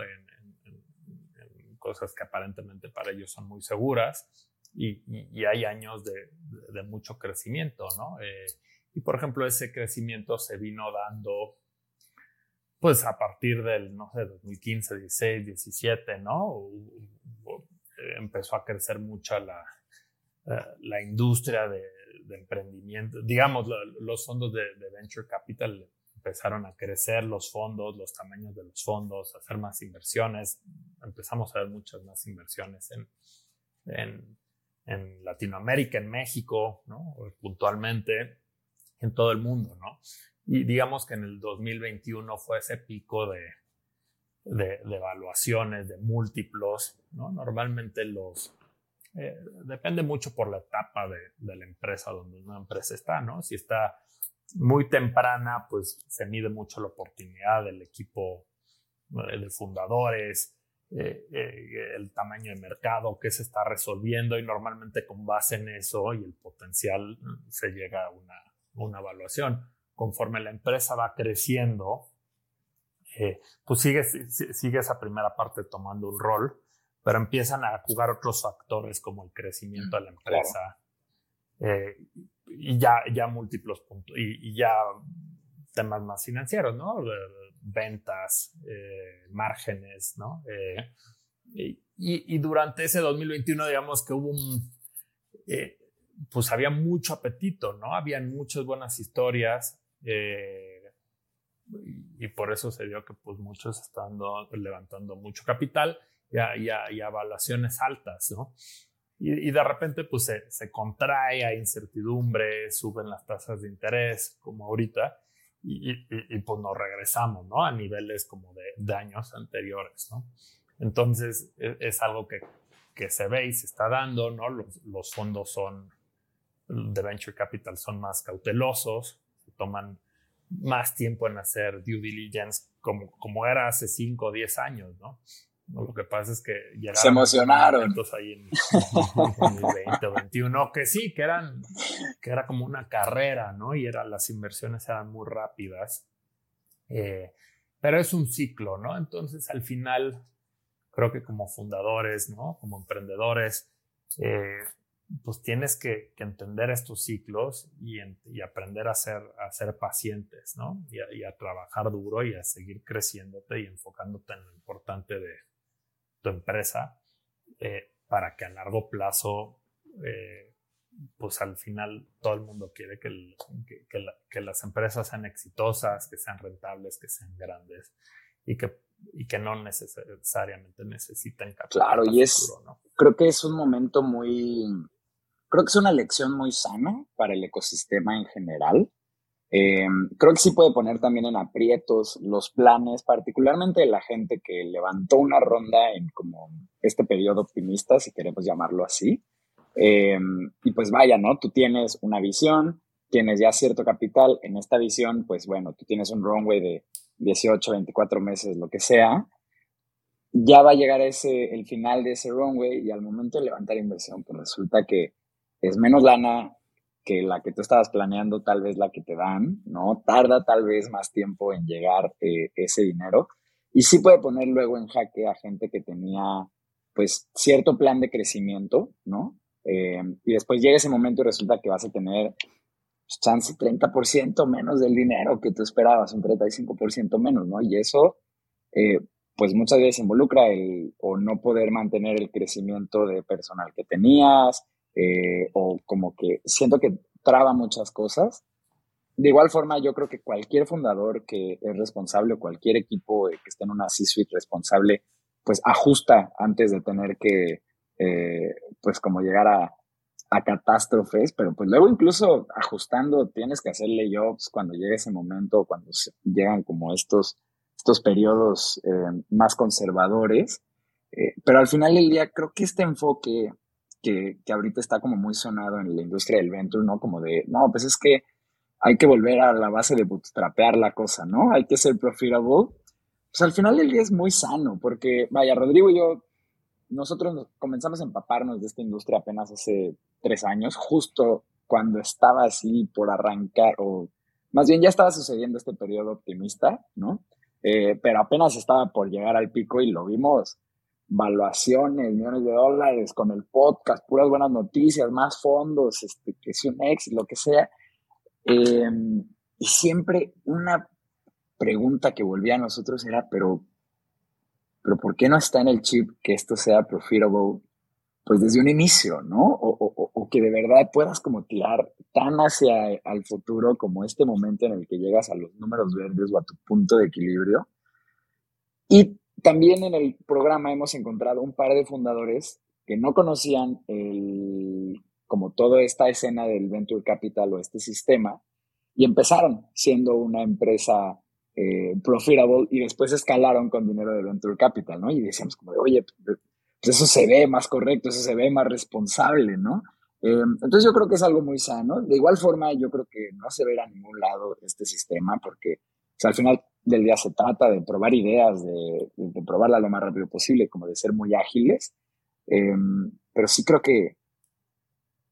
Cosas que aparentemente para ellos son muy seguras y, y, hay años de, de, mucho crecimiento, ¿no? Eh, y por ejemplo, ese crecimiento se vino dando pues a partir del, no sé, 2015, 16, 17, ¿no? Empezó a crecer mucho la, eh, la industria de, emprendimiento. Digamos, los fondos de, venture capital empezaron a crecer, los fondos, los tamaños de los fondos, hacer más inversiones. Empezamos a ver muchas más inversiones en, en, Latinoamérica, en México. Puntualmente, en todo el mundo, ¿no? Y digamos que en el 2021 fue ese pico de, de, evaluaciones, de múltiplos, ¿no? Normalmente los... Eh, depende mucho por la etapa de, de, la empresa donde una empresa está, ¿no? Si está muy temprana, pues se mide mucho la oportunidad del equipo de fundadores, eh, eh, el tamaño de mercado, qué se está resolviendo y normalmente con base en eso y el potencial se llega a una, una evaluación. Conforme la empresa va creciendo, eh, pues sigue, sigue esa primera parte tomando un rol, pero empiezan a jugar otros factores como el crecimiento de la empresa eh, y ya, ya múltiplos puntos y, ya temas más financieros, ¿no? Ventas, eh, márgenes, ¿no? Y, y, durante ese 2021, digamos que hubo un, pues había mucho apetito, ¿no? Habían muchas buenas historias, eh, y, por eso se dio que pues muchos están levantando mucho capital y a, y, evaluaciones altas, ¿no? Y, de repente pues se, se, contrae, hay incertidumbre, suben las tasas de interés como ahorita y, pues nos regresamos, ¿no? A niveles como de, de años anteriores, ¿no? Entonces es, es, algo que, que se ve y se está dando, ¿no? Los, los fondos son de venture capital son más cautelosos, toman más tiempo en hacer due diligence como, como era hace 5 o 10 años, ¿no? Lo que pasa es que llegaron. Se emocionaron. Ahí en, 2020 o 21, que sí, que eran, que era como una carrera, ¿no? Y era, las inversiones eran muy rápidas. Eh, pero es un ciclo, ¿no? Entonces, al final, creo que como fundadores, ¿no? Como emprendedores, eh, pues tienes que, entender estos ciclos y, aprender a ser, a ser pacientes, ¿no? Y a, trabajar duro y a seguir creciéndote y enfocándote en lo importante de tu empresa eh, para que a largo plazo, eh, pues al final todo el mundo quiere que, que, las empresas sean exitosas, que sean rentables, que sean grandes y que, y que no necesariamente necesiten capital. Claro, y es, creo que es un momento muy Creo que es una lección muy sana para el ecosistema en general. Eh, creo que sí puede poner también en aprietos los planes, particularmente de la gente que levantó una ronda en como este periodo optimista, si queremos llamarlo así. Eh, y pues vaya, ¿no? Tú tienes una visión, tienes ya cierto capital. En esta visión, pues bueno, tú tienes un runway de 18, 24 meses, lo que sea. Ya va a llegar ese, el final de ese runway y al momento de levantar inversión, pues resulta que es menos lana que la que tú estabas planeando, tal vez la que te dan, ¿no? Tarda tal vez más tiempo en llegar eh, ese dinero y sí puede poner luego en jaque a gente que tenía pues cierto plan de crecimiento, ¿no? Eh, y después llega ese momento y resulta que vas a tener pues, chance 30% menos del dinero que tú esperabas, un 35% menos, ¿no? Y eso, eh, pues muchas veces involucra el o no poder mantener el crecimiento de personal que tenías, eh, o como que siento que traba muchas cosas. De igual forma, yo creo que cualquier fundador que es responsable o cualquier equipo que esté en una C-suite responsable, pues ajusta antes de tener que, eh, pues como llegar a, a catástrofes, pero pues luego incluso ajustando tienes que hacer layoffs cuando llegue ese momento, cuando llegan como estos, estos periodos eh, más conservadores. pero al final del día creo que este enfoque que, que ahorita está como muy sonado en la industria del venture, ¿no? Como de, no, pues es que hay que volver a la base de bootstrapear la cosa, ¿no? Hay que ser profitable. Pues al final del día es muy sano, porque, vaya, Rodrigo y yo, nosotros comenzamos a empaparnos de esta industria apenas hace tres años, justo cuando estaba así por arrancar, o más bien ya estaba sucediendo este periodo optimista, ¿no? Eh, pero apenas estaba por llegar al pico y lo vimos valuaciones, millones de dólares con el podcast, puras buenas noticias, más fondos, este, que es un ex, lo que sea. Em, y siempre una pregunta que volvía a nosotros era, pero, pero ¿por qué no está en el chip que esto sea profitable pues desde un inicio, ¿no? O, o, que de verdad puedas como tirar tan hacia al futuro como este momento en el que llegas a los números verdes o a tu punto de equilibrio. Y también en el programa hemos encontrado un par de fundadores que no conocían como toda esta escena del venture capital o este sistema y empezaron siendo una empresa eh, profitable y después escalaron con dinero de venture capital, ¿no? Y decíamos como de, oye, pues eso se ve más correcto, eso se ve más responsable, ¿no? Eh, entonces yo creo que es algo muy sano. De igual forma, yo creo que no se ve a ningún lado este sistema porque al final del día se trata de probar ideas, de, de, probarla lo más rápido posible, como de ser muy ágiles. Em, pero sí creo que,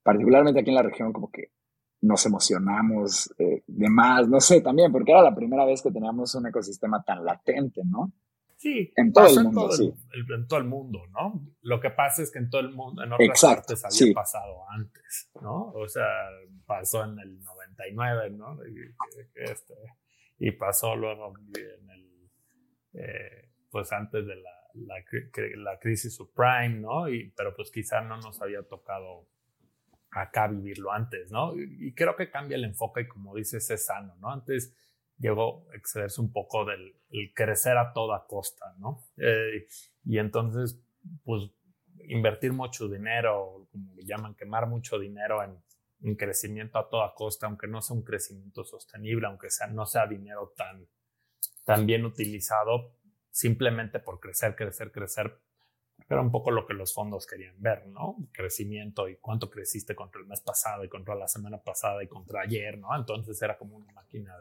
particularmente aquí en la región, como que nos emocionamos eh, de más, no sé, también, porque era la primera vez que teníamos un ecosistema tan latente, ¿no? Sí, en todo el mundo, sí. en todo el mundo, ¿no? Lo que pasa es que en todo el mundo, en otras partes había pasado antes, ¿no? O sea, pasó en el 99, ¿no? Este, y pasó luego en el, eh, pues antes de la, la, crisis subprime, ¿no? Y, pero pues quizá no nos había tocado acá vivirlo antes, ¿no? Y, creo que cambia el enfoque y como dices es sano, ¿no? Antes llegó a excederse un poco del crecer a toda costa, ¿no? Eh, y entonces, pues invertir mucho dinero, como le llaman, quemar mucho dinero en un crecimiento a toda costa, aunque no sea un crecimiento sostenible, aunque sea, no sea dinero tan, tan bien utilizado, simplemente por crecer, crecer, crecer. Era un poco lo que los fondos querían ver, ¿no? Crecimiento y cuánto creciste contra el mes pasado y contra la semana pasada y contra ayer, ¿no? Entonces era como una máquina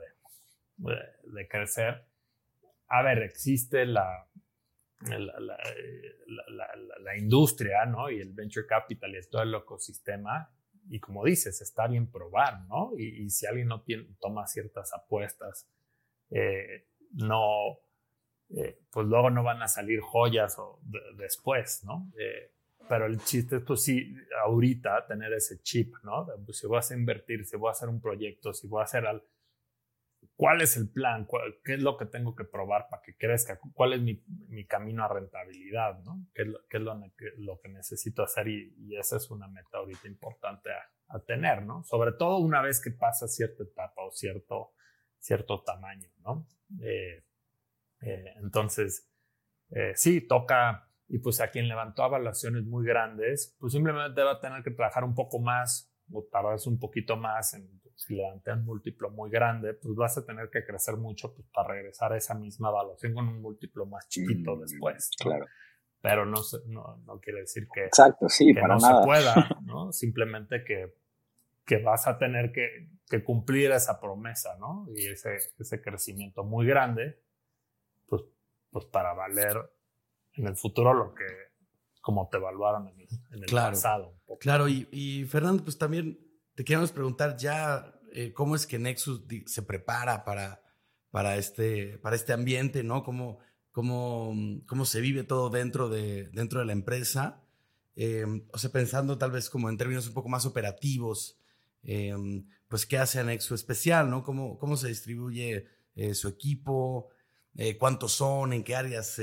de, de, crecer. A ver, existe la, la, la, la, la, industria, ¿no? Y el venture capital y todo el ecosistema y como dices, está bien probar, ¿no? Y, si alguien no tiene, toma ciertas apuestas, eh, no, eh, pues luego no van a salir joyas o después, ¿no? Eh, pero el chiste es, pues sí, ahorita tener ese chip, ¿no? Pues, si vas a invertir, si voy a hacer un proyecto, si voy a hacer algo, ¿cuál es el plan? ¿Qué es lo que tengo que probar para que crezca? ¿Cuál es mi, mi camino a rentabilidad? ¿no? ¿Qué es, lo, qué es lo, lo, que necesito hacer? Y, y, esa es una meta ahorita importante a, a, tener, ¿no? Sobre todo una vez que pasa cierta etapa o cierto, cierto tamaño, ¿no? Eh, eh, entonces, eh, sí, toca, y pues a quien levantó evaluaciones muy grandes, pues simplemente va a tener que trabajar un poco más o tardarse un poquito más en si levanté un múltiplo muy grande, pues vas a tener que crecer mucho pues, para regresar a esa misma evaluación con un múltiplo más chiquito mm, después. Claro. Pero no, no, no, quiere decir que, Exacto, sí, que para no nada. se pueda, ¿no? Simplemente que, que vas a tener que, que, cumplir esa promesa, ¿no? Y ese, ese crecimiento muy grande, pues, pues para valer en el futuro lo que, como te evaluaron en el, en el pasado. Un poco. Claro, y, y Fernando, pues también te queríamos preguntar ya eh, cómo es que Nexus se prepara para, para, este, para este ambiente, ¿no? Cómo, cómo, cómo se vive todo dentro de, dentro de la empresa. Eh, o sea, pensando tal vez como en términos un poco más operativos, eh, pues qué hace a Nexus especial, ¿no? Cómo, cómo se distribuye su equipo, cuántos son, en qué áreas,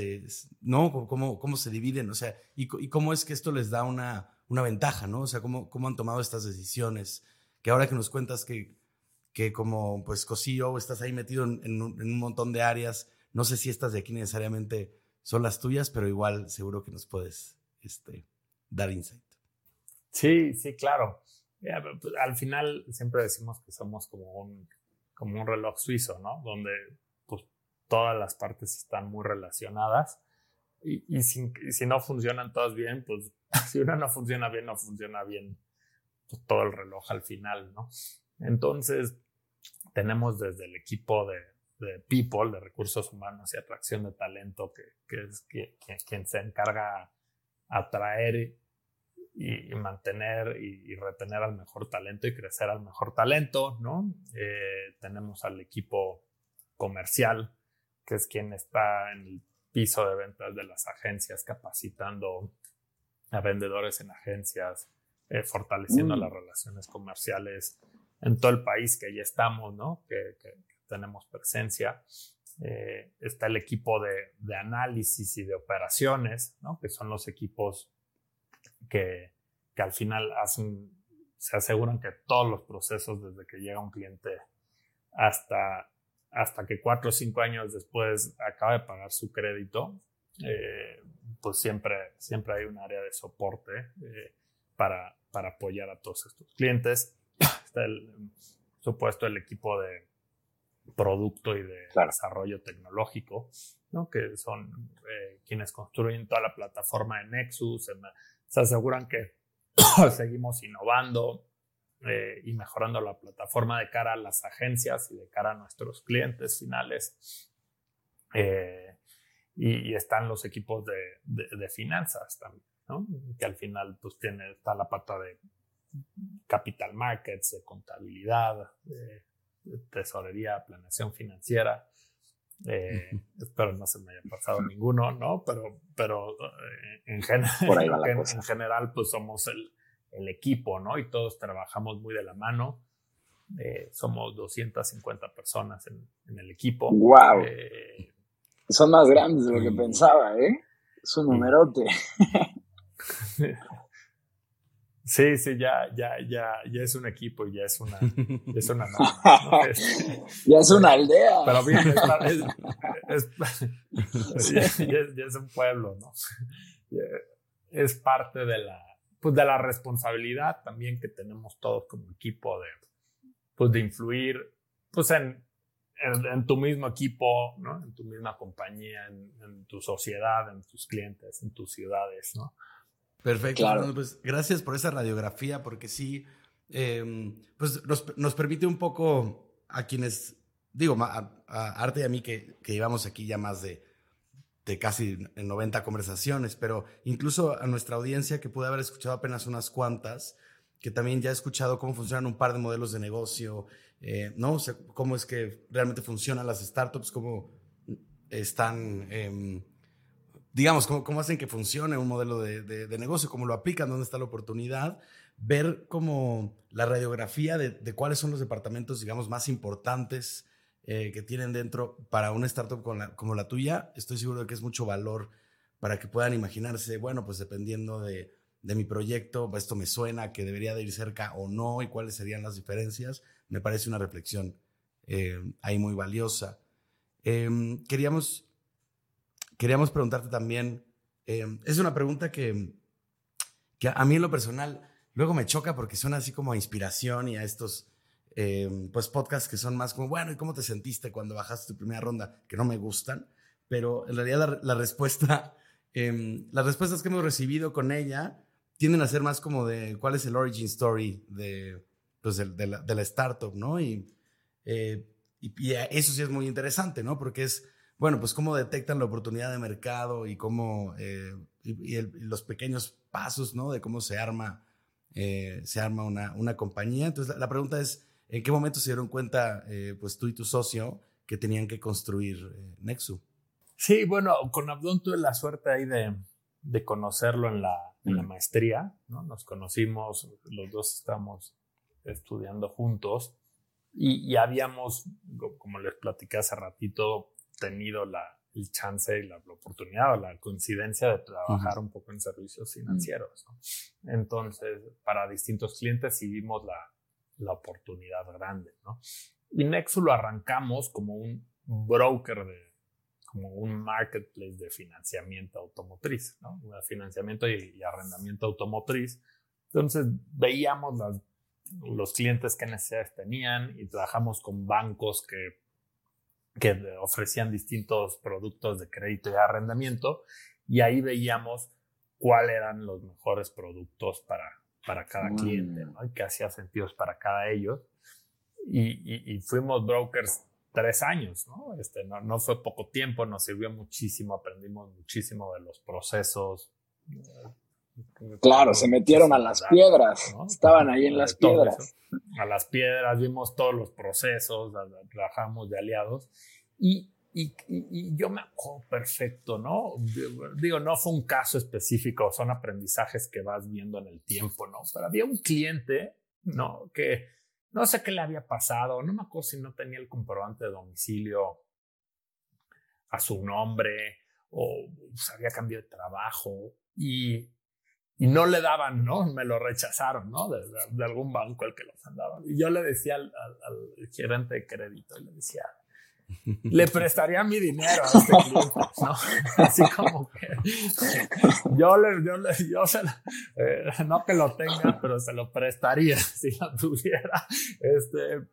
¿no? Cómo, cómo se dividen, o sea, y cómo es que esto les da una una ventaja, ¿no? O sea, cómo, cómo han tomado estas decisiones. Que ahora que nos cuentas que, que como pues COSIO estás ahí metido en, un, montón de áreas, no sé si estas de aquí necesariamente son las tuyas, pero igual seguro que nos puedes este, dar insight. Sí, sí, claro. Pues, al final siempre decimos que somos como un, como un reloj suizo, ¿no? Donde pues, todas las partes están muy relacionadas y, si, si, no funcionan todas bien, pues si una no funciona bien, no funciona bien pues, todo el reloj al final, ¿no? Entonces, tenemos desde el equipo de, de People, de recursos humanos y atracción de talento, que, que es quien se encarga atraer y, mantener y, retener al mejor talento y crecer al mejor talento, ¿no? Eh, tenemos al equipo comercial, que es quien está en el piso de ventas de las agencias, capacitando a vendedores en agencias, eh, fortaleciendo mm. las relaciones comerciales en todo el país que ya estamos, ¿no? Que, tenemos presencia. Eh, está el equipo de, de, análisis y de operaciones, ¿no? Que son los equipos que, que al final hacen, se aseguran que todos los procesos, desde que llega un cliente hasta, hasta que cuatro o cinco años después acaba de pagar su crédito, eh, pues siempre, siempre hay un área de soporte eh, para, para apoyar a todos estos clientes. Está el supuesto el equipo de producto y de desarrollo tecnológico, ¿no? que son eh, quienes construyen toda la plataforma de Nexus, se aseguran que seguimos innovando eh, y mejorando la plataforma de cara a las agencias y de cara a nuestros clientes finales. Eh, y, están los equipos de, de, finanzas también, ¿no? que al final pues tiene, está la pata de capital markets, de contabilidad, de, tesorería, planeación financiera. Eh, espero no se me haya pasado ninguno, ¿no? Pero, pero eh, en, en, general, pues somos el, el, equipo, ¿no? Y todos trabajamos muy de la mano. Eh, somos 250 personas en, en el equipo. ¡Wow! Son más grandes de lo que pensaba, ¿eh? Es un numerote. Sí, sí, ya, ya, ya, ya es un equipo, ya es una, ya es una, ya es una aldea. Pero bien, es, ya, es un pueblo, ¿no? Es parte de la, pues de la responsabilidad también que tenemos todos como equipo de, pues de influir, pues en, en, tu mismo equipo, ¿no? En tu misma compañía, en, en tu sociedad, en tus clientes, en tus ciudades, ¿no? Perfecto. pues gracias por esa radiografía, porque sí, em, pues nos, permite un poco a quienes, digo, a, Arte y a mí que, que llevamos aquí ya más de, de casi 90 conversaciones, pero incluso a nuestra audiencia que pude haber escuchado apenas unas cuantas, que también ya ha escuchado cómo funcionan un par de modelos de negocio, eh, ¿no? O sea, cómo es que realmente funcionan las startups, cómo están... Eh, digamos, cómo, hacen que funcione un modelo de, negocio, cómo lo aplican, dónde está la oportunidad, ver como la radiografía de, cuáles son los departamentos, digamos, más importantes eh, que tienen dentro para una startup como la, tuya. Estoy seguro de que es mucho valor para que puedan imaginarse, bueno, pues dependiendo de, mi proyecto, esto me suena que debería de ir cerca o no y cuáles serían las diferencias. Me parece una reflexión eh, ahí muy valiosa. Em, queríamos queríamos preguntarte también, em, es una pregunta que, que a mí en lo personal luego me choca porque suena así como a inspiración y a estos em, pues podcasts que son más como, bueno, ¿y cómo te sentiste cuando bajaste tu primera ronda? Que no me gustan, pero en realidad la, respuesta, em, las respuestas que hemos recibido con ella tienden a ser más como de cuál es el origin story de, pues de, la, de la, startup, ¿no? Y, eh, y, y, eso sí es muy interesante, ¿no? Porque es bueno, pues cómo detectan la oportunidad de mercado y cómo, eh, y, los pequeños pasos, ¿no? De cómo se arma, eh, se arma una, una, compañía. Entonces, la, pregunta es, ¿en qué momento se dieron cuenta, eh, pues tú y tu socio, que tenían que construir Nexu? Sí, bueno, con Abdón tuve la suerte ahí de, de conocerlo en la, en la mm. maestría, ¿no? Nos conocimos, los dos estamos estudiando juntos y, y habíamos, como les platicé hace ratito, tenido la, el chance y la, oportunidad o la coincidencia de trabajar un poco en servicios financieros. Entonces, para distintos clientes sí vimos la, la oportunidad grande. ¿no? Y Nexus lo arrancamos como un broker de como un marketplace de financiamiento automotriz, financiamiento y, arrendamiento automotriz. Entonces veíamos los clientes que necesidades tenían y trabajamos con bancos que que ofrecían distintos productos de crédito y arrendamiento y ahí veíamos cuáles eran los mejores productos para, para cada cliente, ¿no? Y qué hacía sentido para cada ellos. Y, y, fuimos brokers tres años, ¿no? Este, no, no fue poco tiempo, nos sirvió muchísimo, aprendimos muchísimo de los procesos, Claro, se metieron a las piedras, estaban ahí en las piedras. A las piedras, vimos todos los procesos, trabajamos de aliados y, y, yo me acuerdo perfecto, ¿no? Digo, no fue un caso específico, son aprendizajes que vas viendo en el tiempo, ¿no? Pero había un cliente, ¿no? Que no sé qué le había pasado, no me acuerdo si no tenía el comprobante de domicilio a su nombre o se había cambiado de trabajo y no le daban, ¿no? Me lo rechazaron, ¿no? De, algún banco el que los andaba. Y yo le decía al, gerente de crédito, y le decía, le prestaría mi dinero a este cliente, ¿no? Así como que yo le, yo se, eh, no que lo tenga, pero se lo prestaría si lo tuviera. Este,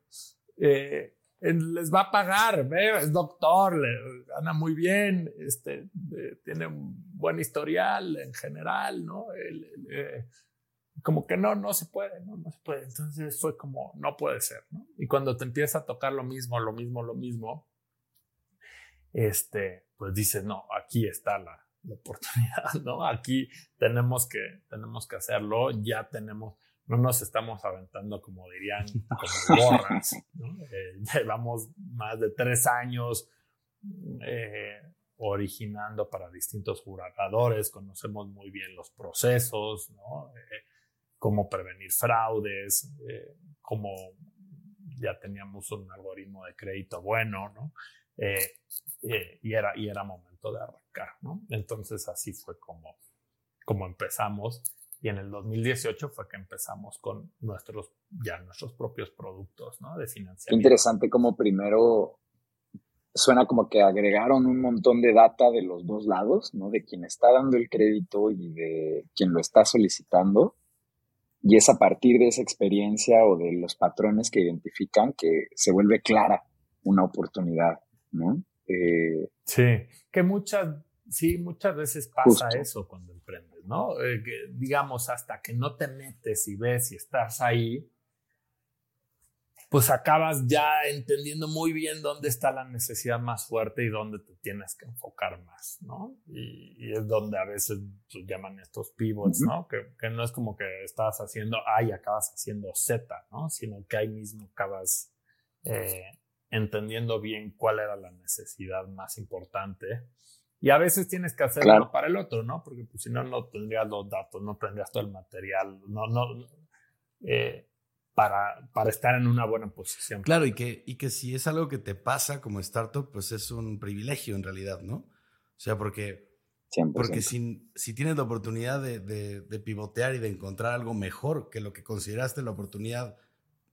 eh, les va a pagar, ¿ve? es doctor, le, gana muy bien, este, tiene un buen historial en general, ¿no? Eh, como que no, no se puede, ¿no? No se puede. Entonces fue como, no puede ser, ¿no? Y cuando te empieza a tocar lo mismo, lo mismo, lo mismo, este, pues dices, no, aquí está la, la oportunidad, ¿no? Aquí tenemos que, tenemos que hacerlo, ya tenemos, no nos estamos aventando, como dirían, como borras. Eh, llevamos más de tres años eh, originando para distintos jugadores, conocemos muy bien los procesos, ¿no? Eh, cómo prevenir fraudes, cómo ya teníamos un algoritmo de crédito bueno, ¿no? y, era, y era momento de arrancar, ¿no? Entonces así fue como, como empezamos y en el 2018 fue que empezamos con nuestros, ya nuestros propios productos, ¿no? De financiamiento. Interesante como primero suena como que agregaron un montón de data de los dos lados, ¿no? De quien está dando el crédito y de quien lo está solicitando. Y es a partir de esa experiencia o de los patrones que identifican que se vuelve clara una oportunidad, ¿no? Eh, sí, que muchas, sí, muchas veces pasa eso cuando emprendes ¿no? Eh, digamos, hasta que no te metes y ves y estás ahí, pues acabas ya entendiendo muy bien dónde está la necesidad más fuerte y dónde te tienes que enfocar más, ¿no? Y, es donde a veces pues, llaman estos pivots, ¿no? Que, que, no es como que estás haciendo A y acabas haciendo Z, ¿no? Sino que ahí mismo acabas eh, entendiendo bien cuál era la necesidad más importante y a veces tienes que hacerlo para el otro, ¿no? Porque pues, si no, no tendrías los datos, no tendrías todo el material, no, no, eh, para, para estar en una buena posición. Claro, y que, y que si es algo que te pasa como startup, pues es un privilegio en realidad, ¿no? O sea, porque, porque si, si tienes la oportunidad de, de, de pivotear y de encontrar algo mejor que lo que consideraste la oportunidad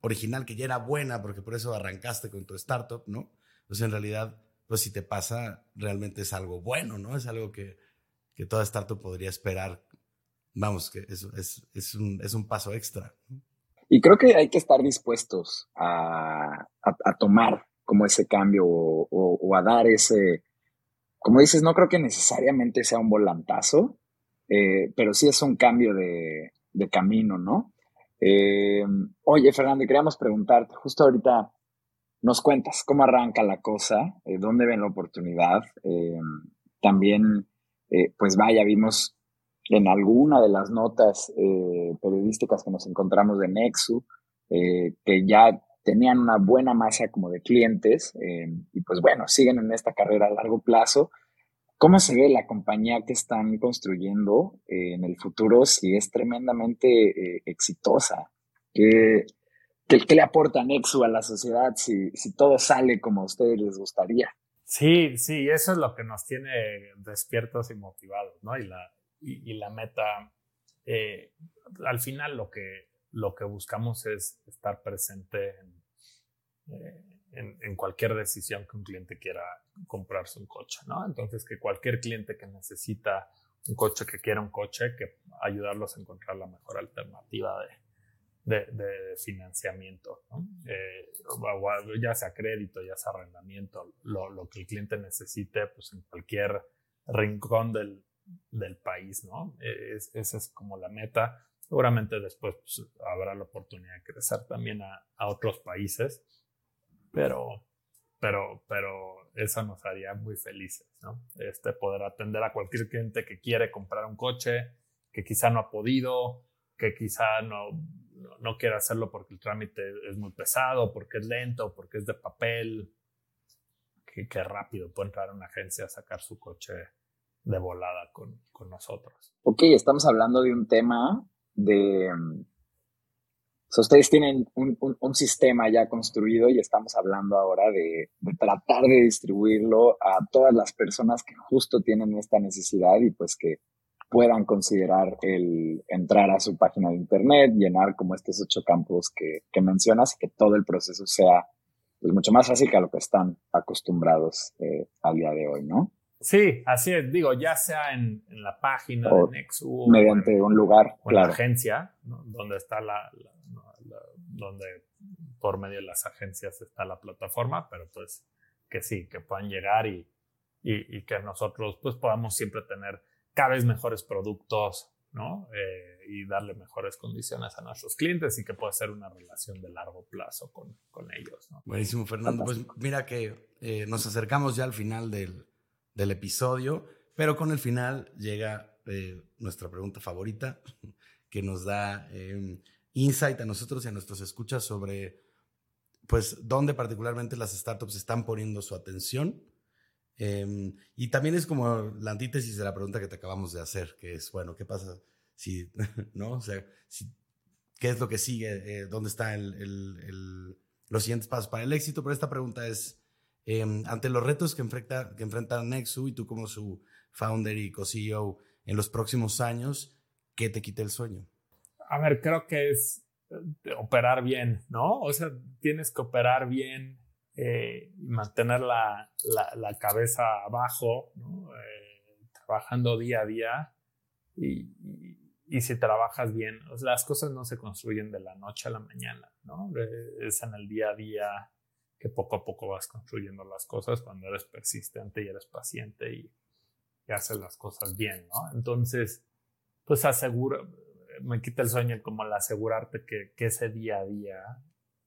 original, que ya era buena, porque por eso arrancaste con tu startup, ¿no? Pues en realidad pues si te pasa, realmente es algo bueno, ¿no? Es algo que, que toda startup podría esperar. Vamos, que es, es, es, un, es un paso extra. Y creo que hay que estar dispuestos a, a, tomar como ese cambio o, a dar ese, como dices, no creo que necesariamente sea un volantazo, eh, pero sí es un cambio de, de camino, ¿no? Eh, oye, Fernando, queríamos preguntarte, justo ahorita nos cuentas cómo arranca la cosa, eh, dónde ven la oportunidad. También, pues vaya, vimos en alguna de las notas periodísticas que nos encontramos de Nexu, que ya tenían una buena masa como de clientes y pues bueno, siguen en esta carrera a largo plazo. ¿Cómo se ve la compañía que están construyendo en el futuro si es tremendamente exitosa? ¿Qué, ¿Qué, le aporta Nexu a la sociedad si, si todo sale como a ustedes les gustaría? Sí, sí, eso es lo que nos tiene despiertos y motivados, ¿no? Y la, y, la meta, eh, al final lo que, lo que buscamos es estar presente eh, en, en, cualquier decisión que un cliente quiera comprarse un coche, ¿no? Entonces, que cualquier cliente que necesita un coche, que quiera un coche, que ayudarlos a encontrar la mejor alternativa de, de, financiamiento, eh, ya sea crédito, ya sea arrendamiento, lo, que el cliente necesite, pues en cualquier rincón del, del país, ¿no? esa es como la meta. Seguramente después pues, habrá la oportunidad de crecer también a, otros países, pero, pero, pero eso nos haría muy felices, ¿no? Este, poder atender a cualquier cliente que quiere comprar un coche, que quizá no ha podido, que quizá no, no, quiere hacerlo porque el trámite es muy pesado, porque es lento, porque es de papel, que, que rápido puede entrar a una agencia a sacar su coche de volada con, con nosotros. Ok, estamos hablando de un tema de... Ustedes tienen un, un, sistema ya construido y estamos hablando ahora de, de, tratar de distribuirlo a todas las personas que justo tienen esta necesidad y pues que puedan considerar el entrar a su página de internet, llenar como estos ocho campos que, que mencionas, que todo el proceso sea pues, mucho más fácil que a lo que están acostumbrados eh, al día de hoy, ¿no? Sí, así es. Digo, ya sea en, la página de Nexu mediante un lugar, o en la agencia, donde está la, donde por medio de las agencias está la plataforma, pero pues que sí, que puedan llegar y, y, que nosotros pues podamos siempre tener cada vez mejores productos, ¿no? Eh, y darle mejores condiciones a nuestros clientes y que pueda ser una relación de largo plazo con, con ellos, ¿no? Buenísimo, Fernando. Pues mira que eh, nos acercamos ya al final del, del episodio, pero con el final llega eh, nuestra pregunta favorita, que nos da em, insight a nosotros y a nuestros escuchas sobre, pues, dónde particularmente las startups están poniendo su atención. Em, y también es como la antítesis de la pregunta que te acabamos de hacer, que es, bueno, ¿qué pasa si, no? O sea, ¿qué es lo que sigue? Eh, ¿Dónde están los siguientes pasos para el éxito? Pero esta pregunta es, Em, ante los retos que enfrenta, que enfrenta Nexu y tú como su founder y co-CEO en los próximos años, ¿qué te quita el sueño? A ver, creo que es eh, operar bien, ¿no? O sea, tienes que operar bien eh, mantener la, la, cabeza abajo. Eh, trabajando día a día y, y, si trabajas bien, las cosas no se construyen de la noche a la mañana, ¿no? Es en el día a día que poco a poco vas construyendo las cosas cuando eres persistente y eres paciente y, haces las cosas bien, ¿no? Entonces, pues asegura, me quita el sueño como el asegurarte que, ese día a día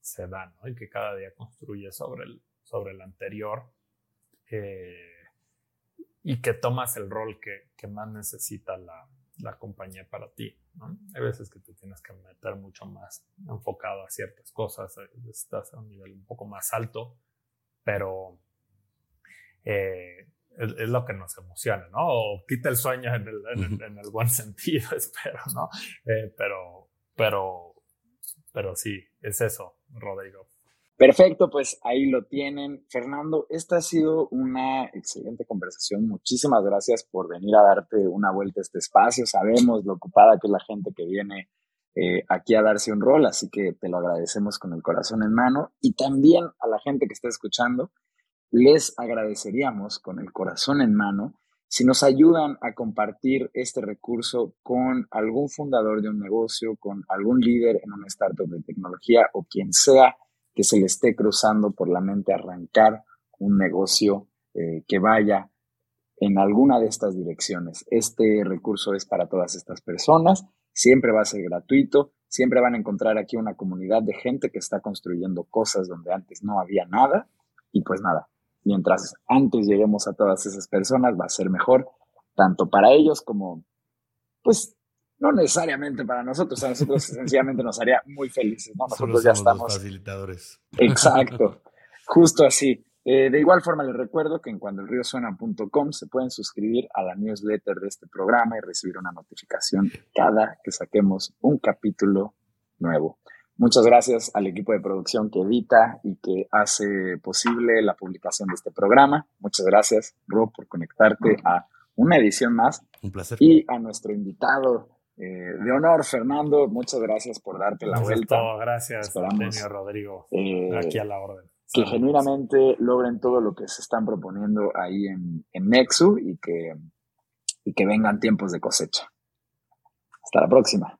se da, ¿no? Y que cada día construye sobre el, sobre el anterior eh, y que tomas el rol que, que más necesita la, la compañía para ti. ¿no? Hay veces que te tienes que meter mucho más enfocado a ciertas cosas, eh, estás a un nivel un poco más alto, pero eh, es, lo que nos emociona, ¿no? O quita el sueño en el, en el, buen sentido, espero, ¿no? Eh, pero, pero, pero sí, es eso, Rodrigo. Perfecto, pues ahí lo tienen. Fernando, esta ha sido una excelente conversación. Muchísimas gracias por venir a darte una vuelta a este espacio. Sabemos lo ocupada que es la gente que viene eh, aquí a darse un rol, así que te lo agradecemos con el corazón en mano. Y también a la gente que está escuchando, les agradeceríamos con el corazón en mano si nos ayudan a compartir este recurso con algún fundador de un negocio, con algún líder en una startup de tecnología o quien sea que se le esté cruzando por la mente arrancar un negocio eh, que vaya en alguna de estas direcciones. Este recurso es para todas estas personas, siempre va a ser gratuito, siempre van a encontrar aquí una comunidad de gente que está construyendo cosas donde antes no había nada y pues nada, mientras antes lleguemos a todas esas personas va a ser mejor, tanto para ellos como pues no necesariamente para nosotros, a nosotros sencillamente nos haría muy felices, ¿no? Nosotros ya estamos. facilitadores. Exacto, justo así. Eh, de igual forma les recuerdo que en cuandoelriosuena.com se pueden suscribir a la newsletter de este programa y recibir una notificación cada que saquemos un capítulo nuevo. Muchas gracias al equipo de producción que edita y que hace posible la publicación de este programa. Muchas gracias, Rob, por conectarte a una edición más. Un placer. Y a nuestro invitado eh, de honor, Fernando, muchas gracias por darte la vuelta. Gracias, Esperamos, Rodrigo. Eh, aquí a la orden. Que genuinamente logren todo lo que se están proponiendo ahí en, en Nexu y que, y que vengan tiempos de cosecha. Hasta la próxima.